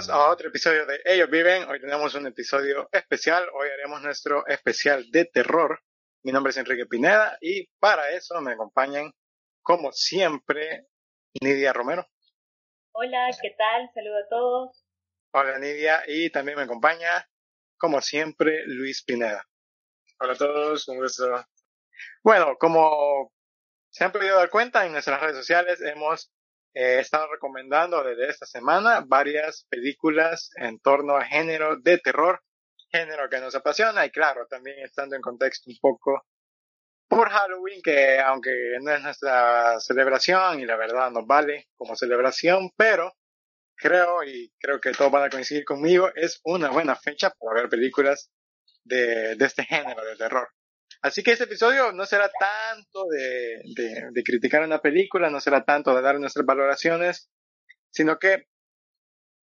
bienvenidos a otro episodio de Ellos Viven. Hoy tenemos un episodio especial. Hoy haremos nuestro especial de terror. Mi nombre es Enrique Pineda y para eso me acompañan, como siempre, Nidia Romero. Hola, ¿qué tal? Saludo a todos. Hola Nidia y también me acompaña, como siempre, Luis Pineda. Hola a todos, un gusto. Bueno, como se han podido dar cuenta en nuestras redes sociales, hemos he estado recomendando desde esta semana varias películas en torno a género de terror, género que nos apasiona y claro, también estando en contexto un poco por Halloween, que aunque no es nuestra celebración y la verdad nos vale como celebración, pero creo y creo que todos van a coincidir conmigo, es una buena fecha para ver películas de, de este género de terror. Así que este episodio no será tanto de, criticar una película, no será tanto de dar nuestras valoraciones, sino que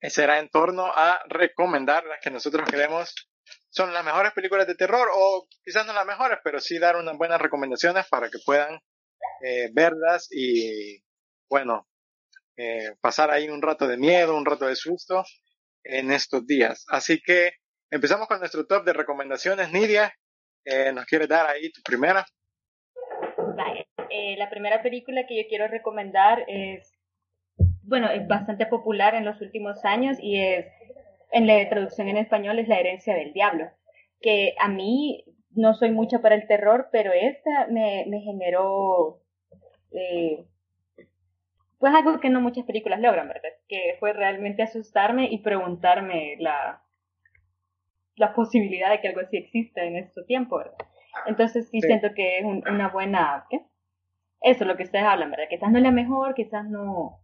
será en torno a recomendar las que nosotros creemos son las mejores películas de terror, o quizás no las mejores, pero sí dar unas buenas recomendaciones para que puedan eh, verlas y, bueno, eh, pasar ahí un rato de miedo, un rato de susto en estos días. Así que empezamos con nuestro top de recomendaciones. Nidia, eh, ¿Nos quieres dar ahí tu primera? Eh, la primera película que yo quiero recomendar es, bueno, es bastante popular en los últimos años y es, en la traducción en español es La herencia del diablo, que a mí no soy mucha para el terror, pero esta me, me generó, eh, pues algo que no muchas películas logran, ¿verdad? Que fue realmente asustarme y preguntarme la, la posibilidad de que algo así exista en este tiempo, ¿verdad? Entonces sí, siento que es una buena, ¿qué? Eso es lo que ustedes hablan, ¿verdad? Quizás no es la mejor, quizás no,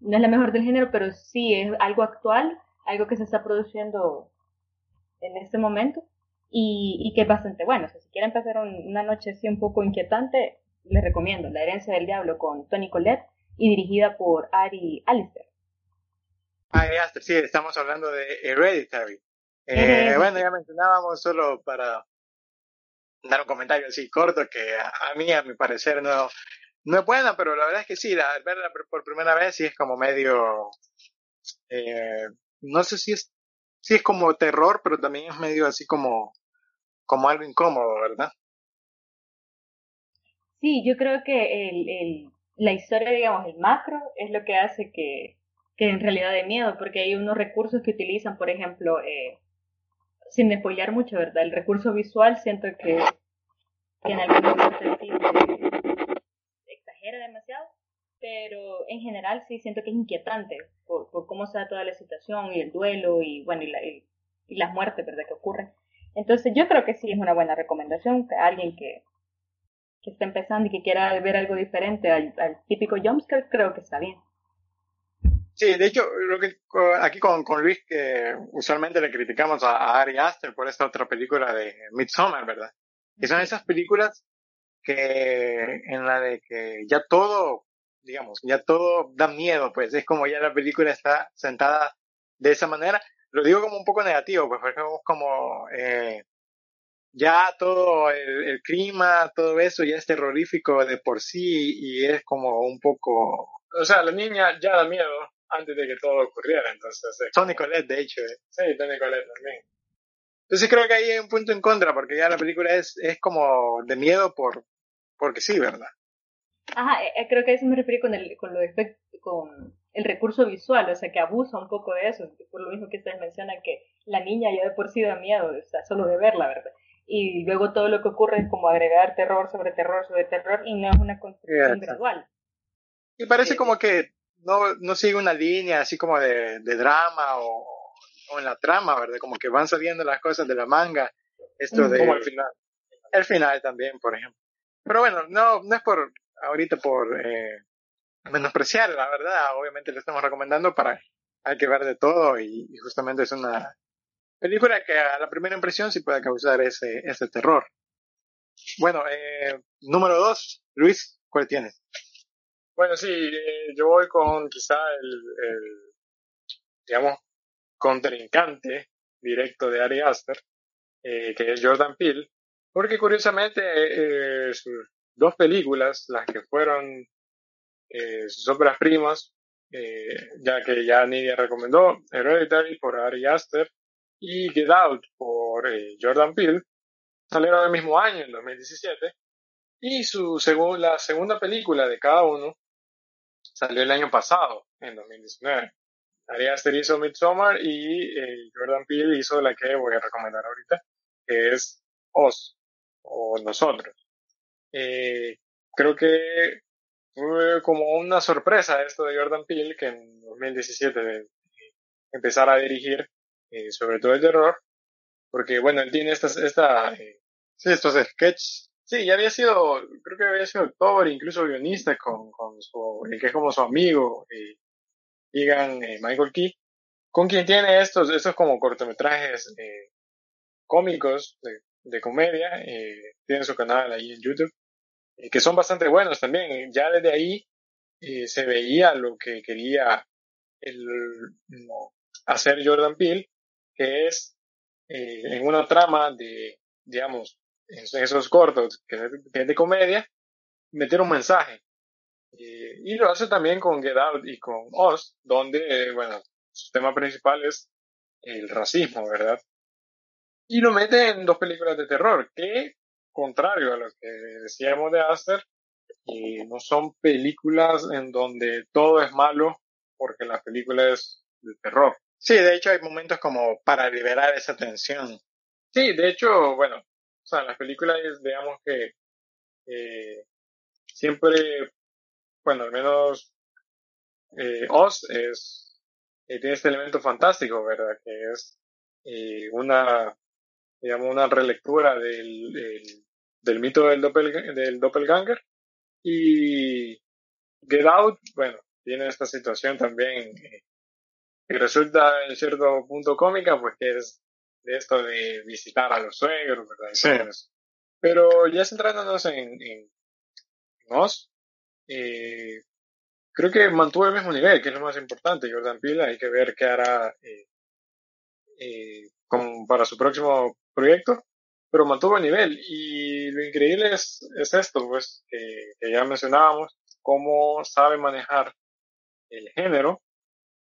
no es la mejor del género, pero sí es algo actual, algo que se está produciendo en este momento y, y que es bastante bueno. O sea, si quieren pasar una noche así un poco inquietante, les recomiendo La herencia del diablo con Tony Collette y dirigida por Ari Alister. Ari Alister, sí, estamos hablando de Hereditary. Eh, bueno, ya mencionábamos solo para dar un comentario así corto que a, mí, a mi parecer, no, no es buena, pero la verdad es que sí, la, verla por primera vez sí es como medio, eh, no sé si es, si es como terror, pero también es medio así como, como algo incómodo, ¿verdad? Sí, yo creo que el, el, la historia, digamos, el macro es lo que hace que, que en realidad de miedo, porque hay unos recursos que utilizan, por ejemplo, eh, sin despojar mucho, ¿verdad? El recurso visual siento que, en algunos sentidos exagera demasiado, pero en general sí siento que es inquietante por, por cómo se da toda la situación y el duelo y, bueno, y, la, y, las muertes, ¿verdad? Que ocurren. Entonces yo creo que sí es una buena recomendación que alguien que, que está empezando y que quiera ver algo diferente al, al típico jumpscare, creo que está bien. Sí, de hecho, lo que aquí con, con Luis, que usualmente le criticamos a, Ari Aster por esta otra película de Midsommar, ¿verdad? Que son esas películas que en la de que ya todo, digamos, ya todo da miedo, pues es como ya la película está sentada de esa manera. Lo digo como un poco negativo, pues porque es como eh, ya todo el, el clima, todo eso ya es terrorífico de por sí y es como un poco... O sea, la niña ya da miedo antes de que todo ocurriera, entonces... Tony Colette, de hecho. Eh. Sí, Tony Colette también. Entonces creo que ahí hay un punto en contra, porque ya la película es, es como de miedo por porque sí, ¿verdad? Ajá, eh, eh, creo que a eso me refiero con el, con, lo con el recurso visual, o sea, que abusa un poco de eso, por lo mismo que ustedes mencionan que la niña ya de por sí da miedo, o sea, solo de verla, ¿verdad? Y luego todo lo que ocurre es como agregar terror sobre terror sobre terror y no es una construcción gradual. Y parece como que no, no sigue una línea así como de, de drama o, o, en la trama, ¿verdad? Como que van saliendo las cosas de la manga. Esto de... Como el final. El final también, por ejemplo. Pero bueno, no, no es por ahorita por eh, menospreciar, la verdad. Obviamente le estamos recomendando para hay que ver de todo y, justamente es una película que a la primera impresión sí puede causar ese, ese terror. Bueno, eh, número dos, Luis, ¿cuál tienes? Bueno, sí, eh, yo voy con quizá el, el, digamos, contrincante directo de Ari Aster, eh, que es Jordan Peele, porque curiosamente eh, sus dos películas, las que fueron sus obras primas, eh, ya que ya Nidia recomendó Hereditary por Ari Aster y Get Out por eh, Jordan Peele, salieron el mismo año, en 2017, y su la segunda película de cada uno salió el año pasado, en 2019. Ari Aster hizo Midsommar y eh, Jordan Peele hizo la que voy a recomendar ahorita, que es Oz, o Nosotros. Eh, creo que fue como una sorpresa esto de Jordan Peele, que en 2017 empezara a dirigir eh, sobre todo el terror, porque bueno, él tiene estas, esta, eh, sí, estos sketches. Sí, ya había sido, creo que había sido actor, incluso guionista con, con su, el que es como su amigo, eh, Egan eh, Michael Key, con quien tiene estos, estos como cortometrajes eh, cómicos de, comedia, eh, tiene su canal ahí en YouTube, que son bastante buenos también. Ya desde ahí se veía lo que quería el, hacer Jordan Peele, que es en una trama de, digamos, esos cortos que es de comedia, meter un mensaje. y lo hace también con Get Out y con Oz, donde, bueno, su tema principal es el racismo, ¿verdad? Y lo mete en dos películas de terror, que, contrario a lo que decíamos de Aster, y no son películas en donde todo es malo porque la película es de terror. Sí, de hecho hay momentos como para liberar esa tensión. Sí, de hecho, bueno, o sea, las películas, digamos que eh, siempre, bueno, al menos eh, Oz es, eh, tiene este elemento fantástico, ¿verdad? Que es eh, una digamos, una relectura del, del, mito del, doppel, del doppelganger. Y Get Out, bueno, tiene esta situación también eh, que resulta en cierto punto cómica, pues que es de esto de visitar a los suegros, ¿verdad? Sí. Pero ya centrándonos en, en, Oz, eh, creo que mantuvo el mismo nivel, que es lo más importante. Jordan Peele, hay que ver qué hará eh, eh, como para su próximo proyecto, pero mantuvo el nivel. Y lo increíble es, es esto, pues, que, ya mencionábamos, cómo sabe manejar el género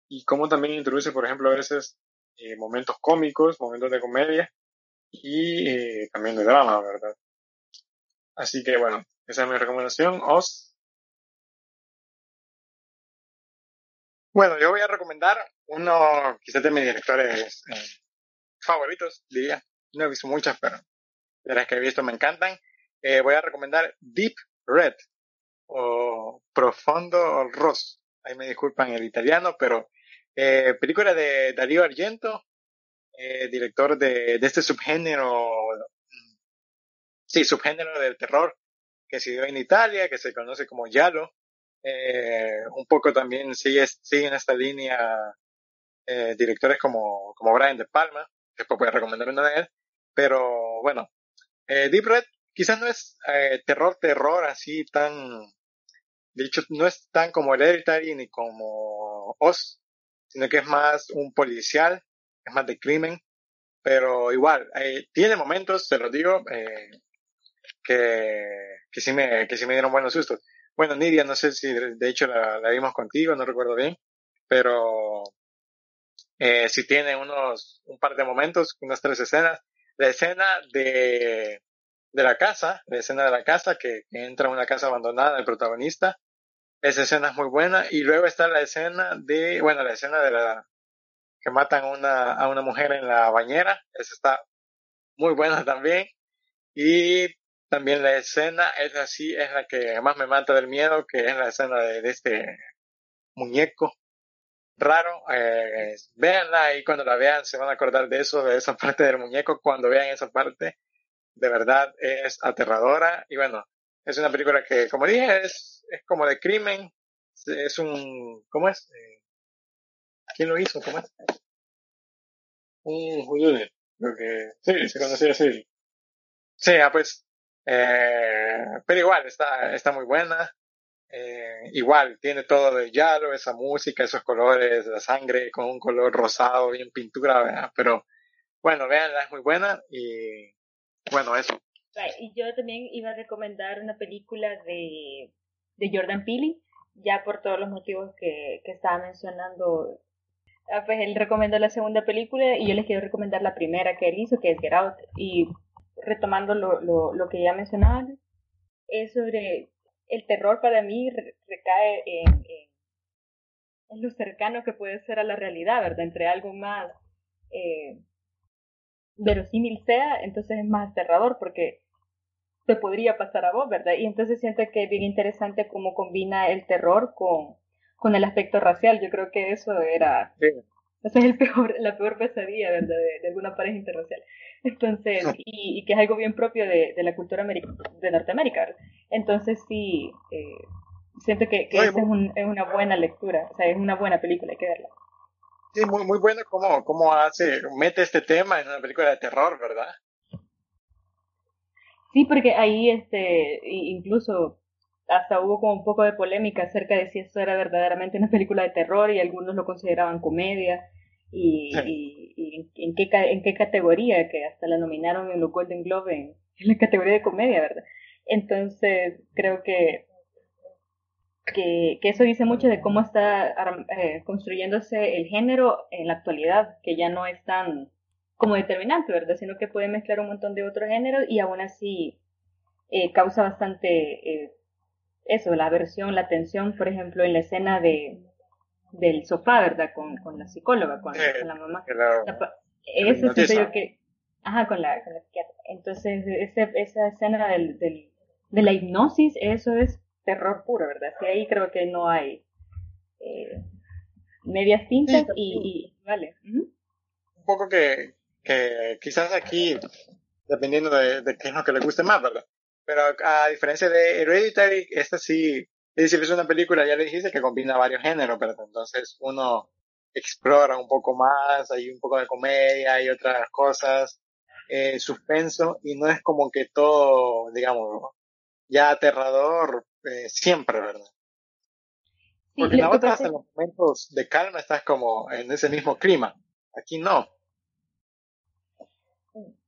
y cómo también introduce, por ejemplo, a veces eh, momentos cómicos, momentos de comedia y eh, también de drama, ¿verdad? Así que bueno, esa es mi recomendación. Oz. Bueno, yo voy a recomendar uno, quizás de mis directores eh, favoritos, diría. No he visto muchas, pero de las que he visto me encantan. Voy a recomendar Deep Red o Profondo Rosso. Ahí me disculpan el italiano, pero eh, película de Darío Argento, eh, director de, este subgénero, sí, subgénero del terror que se dio en Italia, que se conoce como Yalo. Eh, un poco también sigue, sigue en esta línea eh, directores como, como Brian De Palma, después voy a recomendar una de él, pero bueno, Deep Red quizás no es terror, terror así tan, de hecho no es tan como Hereditary ni como Oz, sino que es más un policial, es más de crimen, pero igual, eh, tiene momentos, te lo digo, eh, que, que, sí me, que sí me dieron buenos sustos. Bueno, Nidia, no sé si de hecho la, vimos contigo, no recuerdo bien, pero eh, si tiene unos, un par de momentos, unas tres escenas, la escena de, de la casa, la escena de la casa que, entra a una casa abandonada el protagonista, esa escena es muy buena y luego está la escena de, bueno, la escena de la que matan a una, a una mujer en la bañera, esa está muy buena también y también la escena es así, es la que más me mata del miedo, que es la escena de, de este muñeco raro. Eh, véanla y cuando la vean se van a acordar de eso, de esa parte del muñeco. Cuando vean esa parte, de verdad es aterradora. Y bueno, es una película que, como dije, es, es como de crimen. Es un, ¿cómo es? Eh, ¿Quién lo hizo? ¿Cómo es? Un judío, creo que, sí, se conocía así. Sí, ah, pues, eh, pero igual, está, está muy buena. Eh, igual, tiene todo de yalo, esa música, esos colores, la sangre con un color rosado, bien pintura, ¿verdad? pero bueno, veanla, es muy buena y bueno, eso. Y yo también iba a recomendar una película de, de Jordan Peele ya por todos los motivos que, que estaba mencionando, ah, pues él recomendó la segunda película y yo les quiero recomendar la primera que él hizo, que es Get Out. Y retomando lo, lo, lo que ya mencionaba, es sobre el terror para mí recae en, en, lo cercano que puede ser a la realidad, ¿verdad? Entre algo más eh, verosímil sea, entonces es más aterrador porque te podría pasar a vos, ¿verdad? Y entonces siento que es bien interesante cómo combina el terror con, con el aspecto racial. Yo creo que eso era... Esa es el peor, la peor pesadilla, ¿verdad? De, alguna pareja interracial. Entonces, y, y, que es algo bien propio de, de la cultura de Norteamérica, ¿verdad? Entonces sí, eh, siento que, que es, un, es, una buena lectura, o sea, es una buena película, hay que verla. Sí, muy, muy bueno cómo, cómo hace, mete este tema en una película de terror, ¿verdad? Sí, porque ahí este, incluso hasta hubo como un poco de polémica acerca de si esto era verdaderamente una película de terror y algunos lo consideraban comedia y, y, en, qué, en qué categoría, que hasta la nominaron en los Golden Globe en, en la categoría de comedia, ¿verdad? Entonces, creo que, que, eso dice mucho de cómo está eh, construyéndose el género en la actualidad, que ya no es tan como determinante, ¿verdad? Sino que puede mezclar un montón de otros géneros y aún así eh, causa bastante eh, eso, la aversión, la tensión, por ejemplo, en la escena de del sofá, ¿verdad? Con, con la psicóloga, con, la mamá. eso siento yo que... Ajá, con la, con la psiquiatra. Entonces, ese, esa escena del, del de la hipnosis, eso es terror puro, ¿verdad? Que ahí creo que no hay eh, medias tintas y, vale. Un poco que, que quizás aquí, dependiendo de, qué es lo que le guste más, ¿verdad? Pero a, diferencia de Hereditary, esta sí, es decir, es una película, ya le dijiste, que combina varios géneros, pero entonces uno explora un poco más, hay un poco de comedia y otras cosas, eh, suspenso, y no es como que todo, digamos, ya aterrador eh, siempre, ¿verdad? Porque en la otra, en los momentos de calma, estás como en ese mismo clima. Aquí no.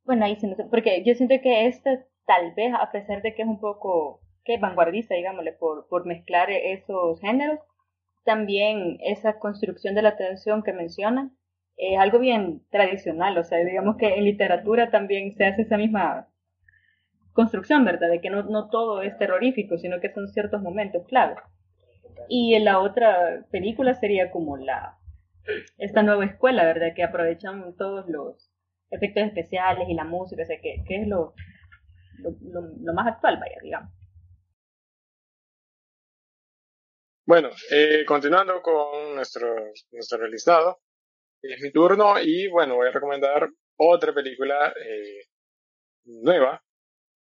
Bueno, ahí sí no sé, porque yo siento que esta, tal vez, a pesar de que es un poco, que vanguardista, digámosle, por, por mezclar esos géneros, también esa construcción de la tensión que mencionan es algo bien tradicional, o sea, digamos que en literatura también se hace esa misma construcción, ¿verdad? De que no, no todo es terrorífico, sino que son ciertos momentos clave. Y en la otra película sería como la esta nueva escuela, ¿verdad? Que aprovechan todos los efectos especiales y la música, o sea, que, que es lo, lo, lo, más actual, vaya, digamos. Bueno, eh, continuando con nuestro, nuestro listado, es mi turno y bueno, voy a recomendar otra película eh, nueva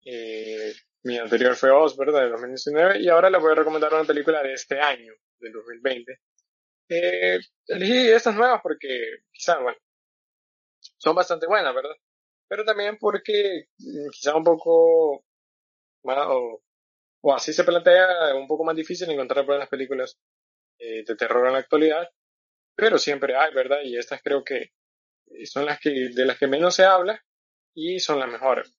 eh, mi anterior fue Osberg de 2019 y ahora les voy a recomendar una película de este año, del 2020. Eh, elegí estas nuevas porque quizá, bueno, son bastante buenas, ¿verdad? Pero también porque mm, quizá un poco más, o, así se plantea un poco más difícil encontrar buenas películas eh, de terror en la actualidad, pero siempre hay, ¿verdad? Y estas creo que son las que, de las que menos se habla y son las mejores.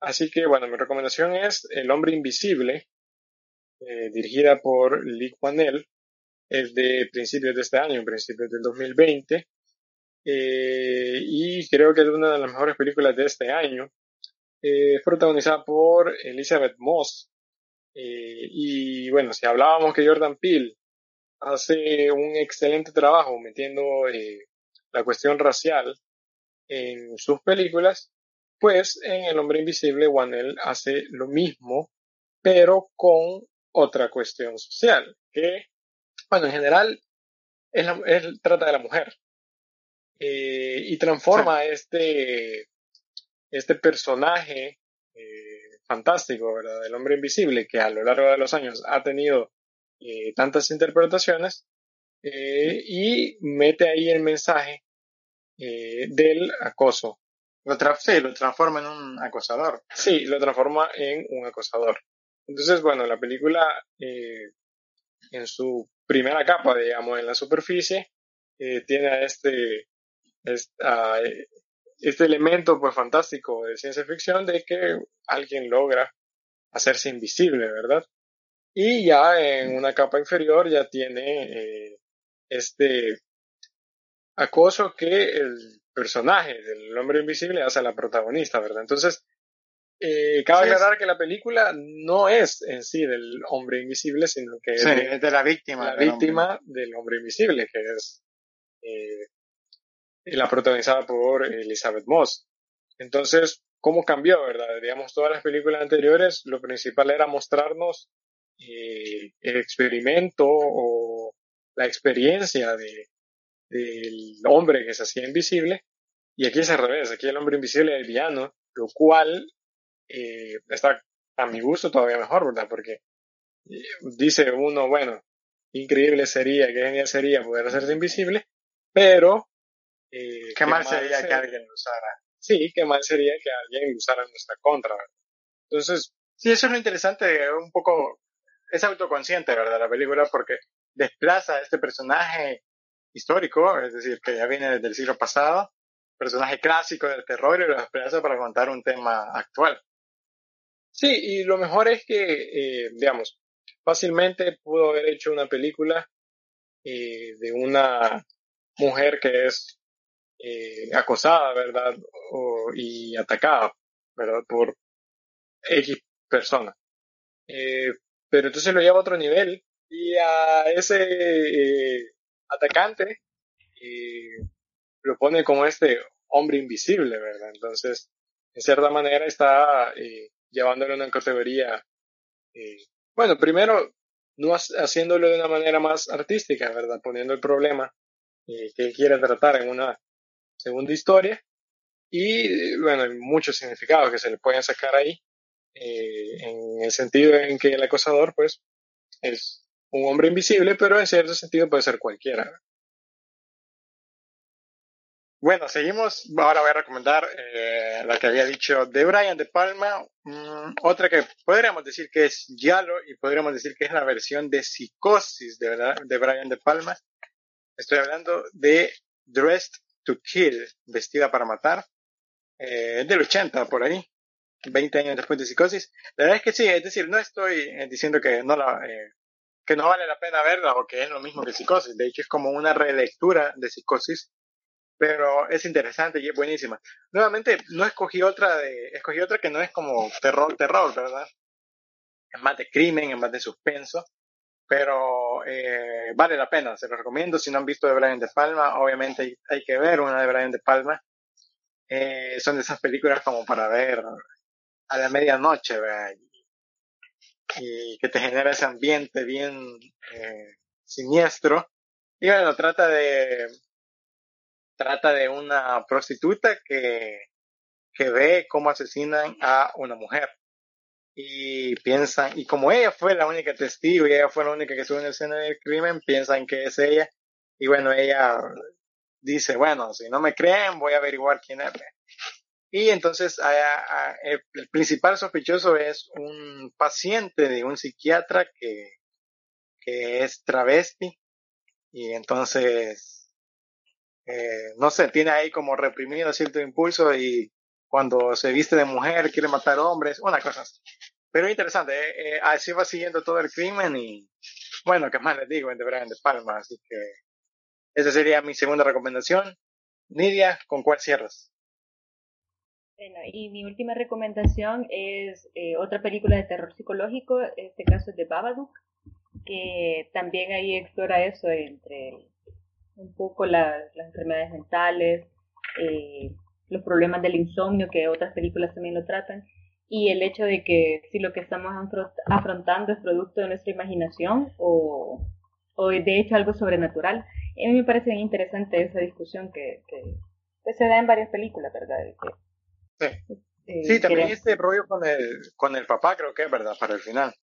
Así que bueno, mi recomendación es El hombre invisible, eh, dirigida por Lee Kwanel, es de principios de este año, principios del 2020, eh, y creo que es una de las mejores películas de este año. Eh, protagonizada por Elizabeth Moss. y bueno, si hablábamos que Jordan Peele hace un excelente trabajo metiendo la cuestión racial en sus películas, pues en El hombre invisible, Wanel hace lo mismo, pero con otra cuestión social, que, bueno, en general, él, trata de la mujer. Eh, y transforma este, este personaje eh, fantástico, ¿verdad? Del hombre invisible, que a lo largo de los años ha tenido eh, tantas interpretaciones, y mete ahí el mensaje del acoso lo sí, lo transforma en un acosador. Sí, lo transforma en un acosador. Entonces, bueno, la película eh, en su primera capa, digamos, en la superficie, eh, tiene este, este elemento pues fantástico de ciencia ficción de que alguien logra hacerse invisible, ¿verdad? Y ya en una capa inferior ya tiene eh, este acoso que el personaje del hombre invisible hace a la protagonista, ¿verdad? Entonces, eh, cabe aclarar que la película no es en sí del hombre invisible, sino que es, de, la víctima. La víctima del hombre invisible, que es eh, la protagonizada por Elizabeth Moss. Entonces, ¿cómo cambió, verdad? Digamos, todas las películas anteriores, lo principal era mostrarnos eh, el experimento o la experiencia de, del hombre que se hacía invisible. Y aquí es al revés, aquí el hombre invisible es el villano, lo cual eh, está a mi gusto todavía mejor, ¿verdad? Porque eh, dice uno, bueno, increíble sería, qué genial sería poder hacerse invisible, pero... Eh, qué, mal, sería que alguien lo usara. Sí, qué mal sería que alguien lo usara en nuestra contra, ¿verdad? Entonces... Sí, eso es lo interesante, un poco, es autoconsciente, ¿verdad? La película, porque desplaza a este personaje histórico, es decir, que ya viene desde el siglo pasado, personaje clásico del terror y lo desplaza para contar un tema actual. Sí, y lo mejor es que, eh, digamos, fácilmente pudo haber hecho una película eh, de una mujer que es eh, acosada, ¿verdad? Y atacada, ¿verdad? Por X persona. pero entonces lo lleva a otro nivel y a ese atacante lo pone como este hombre invisible, ¿verdad? Entonces, en cierta manera está llevándolo a una categoría, eh, bueno, primero, no haciéndolo de una manera más artística, ¿verdad? Poniendo el problema eh, que quiere tratar en una segunda historia. Y bueno, hay muchos significados que se le pueden sacar ahí, eh, en el sentido en que el acosador, pues, es un hombre invisible, pero en cierto sentido puede ser cualquiera. Bueno, seguimos. Ahora voy a recomendar eh, la que había dicho de Brian De Palma. Mm, otra que podríamos decir que es Yalo y podríamos decir que es la versión de Psicosis de, Brian De Palma. Estoy hablando de Dressed to Kill, vestida para matar. Eh, del 80 por ahí. 20 años después de Psicosis. La verdad es que sí, es decir, no estoy eh, diciendo que no la, eh, que no vale la pena verla o que es lo mismo que Psicosis. De hecho, es como una relectura de Psicosis pero es interesante y es buenísima. Nuevamente, no escogí otra de, escogí otra que no es como terror, terror, ¿verdad? Es más de crimen, es más de suspenso, pero eh, vale la pena, se lo recomiendo. Si no han visto de Brian De Palma, obviamente hay, que ver una de Brian De Palma. Eh, son de esas películas como para ver a la medianoche, ¿verdad? Y, que te genera ese ambiente bien eh, siniestro. Y bueno, trata de trata de una prostituta que, que ve cómo asesinan a una mujer. Y piensan, y como ella fue la única testigo y ella fue la única que estuvo en el escena del crimen, piensan que es ella. Y bueno, ella dice, bueno, si no me creen, voy a averiguar quién es. Y entonces el principal sospechoso es un paciente de un psiquiatra que, que es travesti. Y entonces eh, no sé, tiene ahí como reprimido cierto impulso y cuando se viste de mujer quiere matar hombres, una cosa. Pero interesante, eh, eh, así va siguiendo todo el crimen y bueno, ¿qué más les digo? En de Brian de Palma, así que esa sería mi segunda recomendación. Nidia, ¿con cuál cierras? Bueno, y mi última recomendación es otra película de terror psicológico, este caso es de Babadook, que también ahí explora eso entre un poco las enfermedades mentales, eh, los problemas del insomnio, que otras películas también lo tratan, y el hecho de que si lo que estamos afrontando es producto de nuestra imaginación o, o de hecho algo sobrenatural. A mí me parece bien interesante esa discusión que, que, se da en varias películas, ¿verdad? Sí. Eh, sí, también este rollo con el, con el papá creo que es verdad, para el final.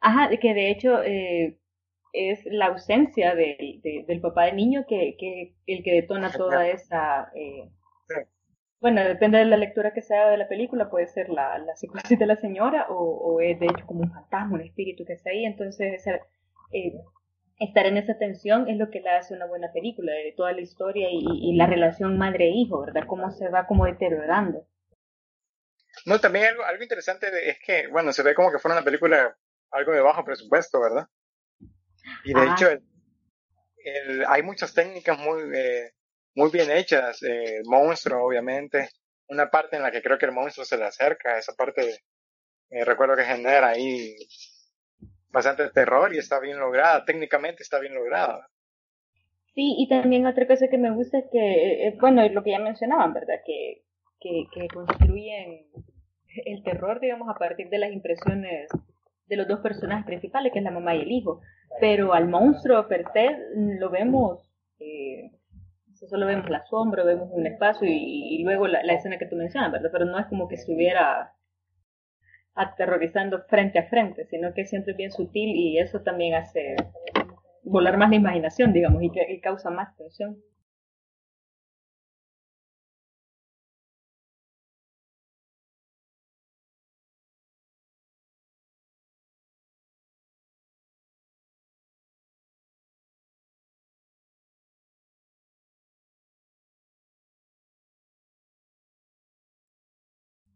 Ajá, que de hecho eh, es la ausencia de, del papá del niño que, que el que detona toda esa... Eh, bueno, depende de la lectura que se haga de la película, puede ser la, la psicosis de la señora o, o, es de hecho como un fantasma, un espíritu que está ahí. Entonces, eh, estar en esa tensión es lo que le hace una buena película, de toda la historia y, y la relación madre-hijo, ¿verdad? Cómo se va como deteriorando. No, también algo, algo interesante es que, bueno, se ve como que fuera una película algo de bajo presupuesto, ¿verdad? Y de ah. hecho, hay muchas técnicas muy, eh, muy bien hechas. Eh, el monstruo, obviamente. Una parte en la que creo que el monstruo se le acerca, esa parte, eh, recuerdo que genera ahí bastante terror y está bien lograda, técnicamente está bien lograda. Sí, y también otra cosa que me gusta es que, bueno, lo que ya mencionaban, ¿verdad? Que, que, que construyen el terror, digamos, a partir de las impresiones de los dos personajes principales, que es la mamá y el hijo. Pero al monstruo per se lo vemos, eh, solo vemos la sombra, vemos un espacio y, luego la, escena que tú mencionas, ¿verdad? Pero no es como que estuviera aterrorizando frente a frente, sino que siempre es bien sutil y eso también hace volar más la imaginación, digamos, y, y causa más tensión.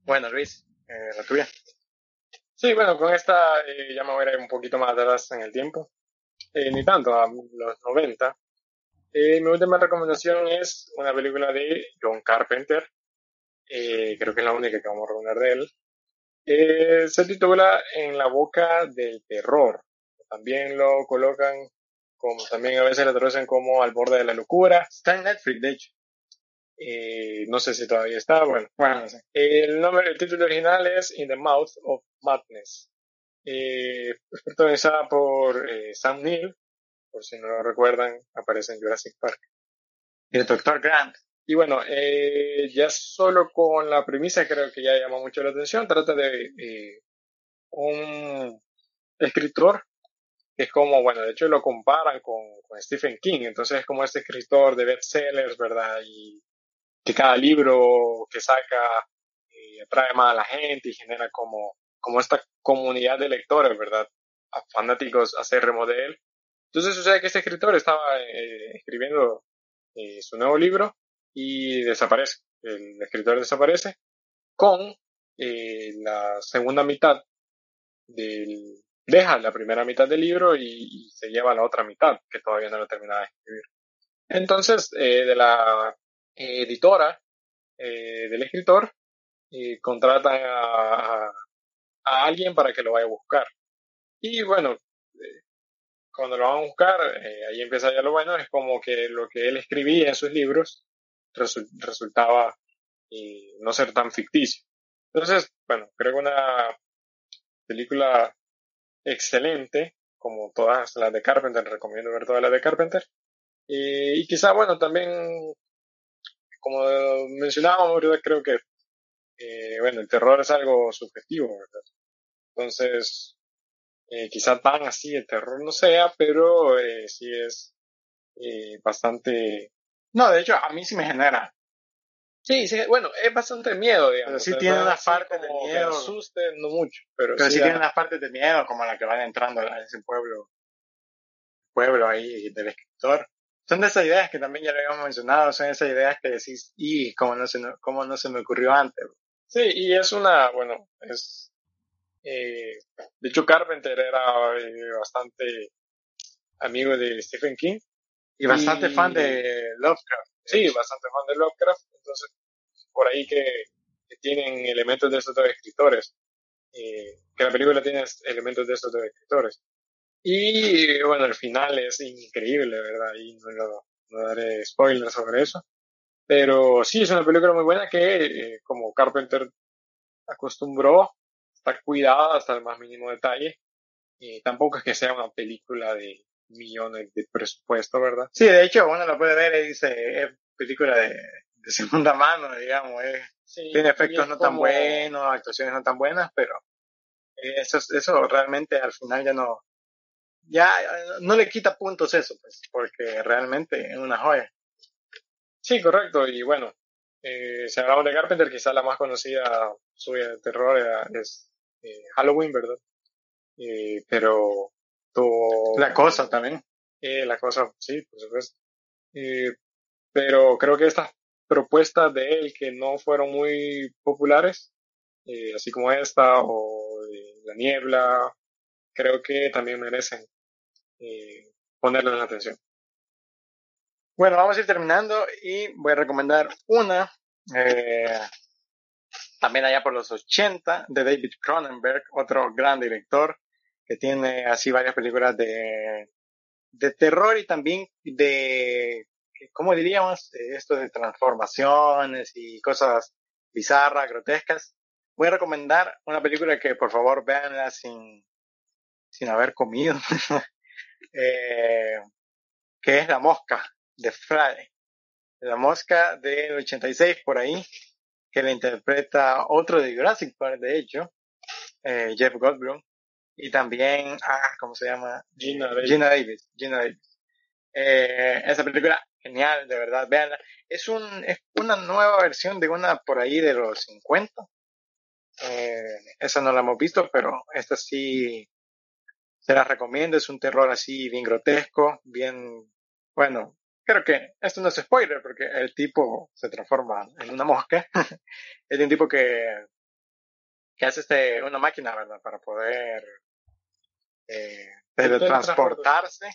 Bueno, Luis, eh, la tuya. Sí, bueno, con esta eh, ya me voy a ir un poquito más atrás en el tiempo. Eh, ni tanto, a los 90. mi última recomendación es una película de John Carpenter. creo que es la única que vamos a recomendar de él. se titula En la boca del terror. También lo colocan como también a veces lo traducen como Al borde de la locura. Está en Netflix, de hecho. Eh, no sé si todavía está, bueno. bueno El nombre, el título original es In the Mouth of Madness. Eh, protagonizada por eh, Sam Neill, por si no lo recuerdan, aparece en Jurassic Park. Y el Dr. Grant. Y bueno, eh, ya solo con la premisa creo que ya llama mucho la atención. Trata de eh, un escritor que es como, bueno, de hecho lo comparan con, con Stephen King, entonces es como este escritor de bestsellers, ¿verdad? Y que cada libro que saca eh, atrae más a la gente y genera como, como esta comunidad de lectores, ¿verdad? A fanáticos acérrimos de él. Entonces sucede que este escritor estaba eh, escribiendo eh, su nuevo libro y desaparece. El escritor desaparece con la segunda mitad del... Deja la primera mitad del libro y, se lleva la otra mitad, que todavía no lo terminaba de escribir. Entonces, de la editora eh, del escritor y contratan a, a, alguien para que lo vaya a buscar. Y bueno, eh, cuando lo van a buscar, eh, ahí empieza ya lo bueno, es como que lo que él escribía en sus libros resultaba no ser tan ficticio. Entonces, bueno, creo que una película excelente, como todas las de Carpenter, recomiendo ver todas las de Carpenter. y quizá, bueno, también como mencionábamos, creo que, eh, bueno, el terror es algo subjetivo, ¿verdad? Entonces, eh, quizá tan así el terror no sea, pero eh, sí es eh, bastante... No, de hecho, a mí sí me genera. Sí, sí, bueno, es bastante miedo, digamos. Pero sí tiene unas partes de miedo. Que asuste, no mucho, pero, pero sí, tiene unas partes de miedo, como la que van entrando a ese pueblo, pueblo ahí del escritor son de esas ideas que también ya lo habíamos mencionado, son esas ideas que decís, y cómo no se, cómo no se me ocurrió antes. Sí, y es una, bueno, es, eh, de hecho Carpenter era eh, bastante amigo de Stephen King. Y bastante fan de Lovecraft. Sí, bastante fan de Lovecraft, entonces por ahí que, tienen elementos de esos dos escritores, eh, que la película tiene elementos de esos dos escritores. Y bueno, el final es increíble, ¿verdad? Y no, no daré spoilers sobre eso. Pero sí, es una película muy buena que, eh, como Carpenter acostumbró, está cuidada hasta el más mínimo detalle. Y tampoco es que sea una película de millones de presupuesto, ¿verdad? Sí, de hecho, uno la puede ver y dice, es película de, de segunda mano, digamos. tiene efectos no tan buenos, actuaciones no tan buenas, pero eso, eso realmente al final ya no, ya no le quita puntos eso, pues, porque realmente es una joya. Sí, correcto, y bueno, eh, si hablamos de Carpenter, quizá la más conocida suya de terror es eh, Halloween, ¿verdad? Eh, pero La cosa también. Eh, la cosa, sí, por supuesto. Eh, pero creo que estas propuestas de él que no fueron muy populares, así como esta, o La Niebla, creo que también merecen eh, ponerles atención. Bueno, vamos a ir terminando y voy a recomendar una, eh, también allá por los 80, de David Cronenberg, otro gran director que tiene así varias películas de, de terror y también de, ¿cómo diríamos? Esto de transformaciones y cosas bizarras, grotescas. Voy a recomendar una película que por favor veanla sin, sin haber comido, eh, que es La Mosca de Friday. La Mosca del 86 por ahí, que le interpreta otro de Jurassic Park, de hecho, eh, Jeff Goldblum, y también, ah, ¿cómo se llama? Gina Davis. Gina Davis. Gina Davis. Eh, esa película, genial, de verdad, veanla. Es, un, es una nueva versión de una por ahí de los 50. Eh, esa no la hemos visto, pero esta sí se la recomiendo. Es un terror así bien grotesco, bien, bueno, creo que esto no es spoiler porque el tipo se transforma en una mosca. es de un tipo que, que hace este, una máquina, ¿verdad? Para poder eh, teletransportarse.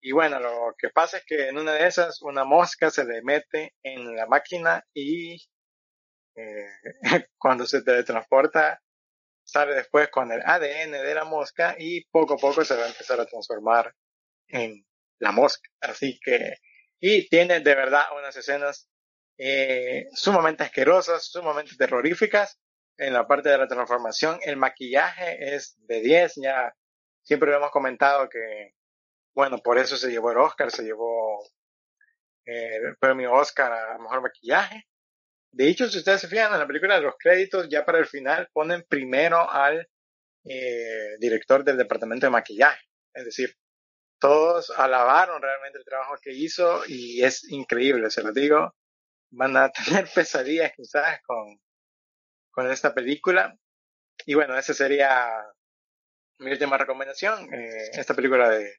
Y bueno, lo que pasa es que en una de esas una mosca se le mete en la máquina y eh, cuando se teletransporta sale después con el ADN de la mosca y poco a poco se va a empezar a transformar en la mosca. Así que, y tiene de verdad unas escenas eh, sumamente asquerosas, sumamente terroríficas en la parte de la transformación. El maquillaje es de 10, ya siempre hemos comentado que, bueno, por eso se llevó el Oscar, se llevó eh, el premio Oscar a mejor maquillaje. De hecho, si ustedes se fijan en la película los créditos, ya para el final ponen primero al eh, director del departamento de maquillaje. Es decir, todos alabaron realmente el trabajo que hizo y es increíble, se lo digo. Van a tener pesadillas quizás con, con esta película. Y bueno, esa sería mi última recomendación, eh, esta película de,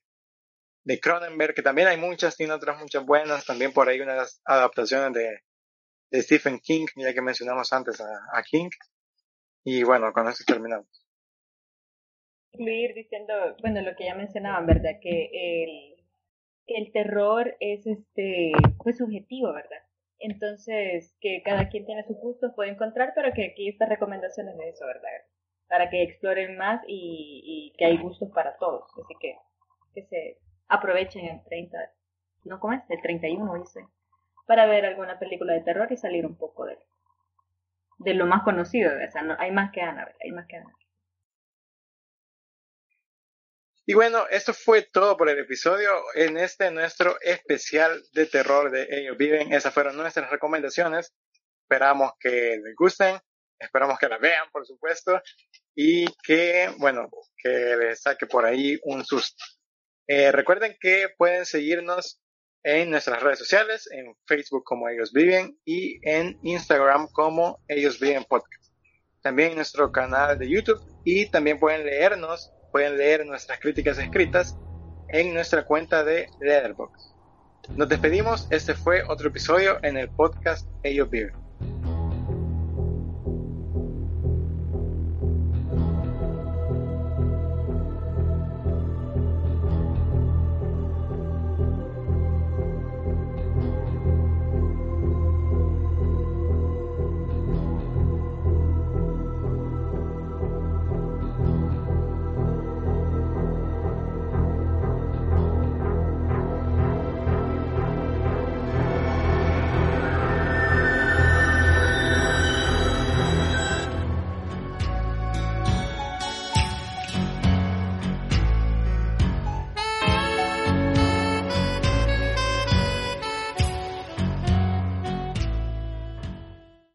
de Cronenberg, que también hay muchas, tiene otras muchas buenas, también por ahí unas adaptaciones de, de Stephen King, ya que mencionamos antes a, King. Y bueno, con eso terminamos. Incluir diciendo, bueno, lo que ya mencionaban, ¿verdad? Que el, el terror es este, pues subjetivo, ¿verdad? Entonces, que cada quien tiene su gusto, puede encontrar, pero que aquí estas recomendaciones de eso, ¿verdad? para que exploren más y, que hay gustos para todos. Así que que se aprovechen el 30, ¿no cómo es? El 31, dice, para ver alguna película de terror y salir un poco de, de lo más conocido. O sea, no, hay más que ganar, hay más que ganar. Y bueno, esto fue todo por el episodio en este nuestro especial de terror de Ellos Viven. Esas fueron nuestras recomendaciones. Esperamos que les gusten. Esperamos que la vean, por supuesto, y que, bueno, que les saque por ahí un susto. Eh, recuerden que pueden seguirnos en nuestras redes sociales, en Facebook como Ellos Viven y en Instagram como Ellos Viven Podcast. También en nuestro canal de YouTube y también pueden leernos, pueden leer nuestras críticas escritas en nuestra cuenta de Letterboxd. Nos despedimos, este fue otro episodio en el podcast Ellos Viven.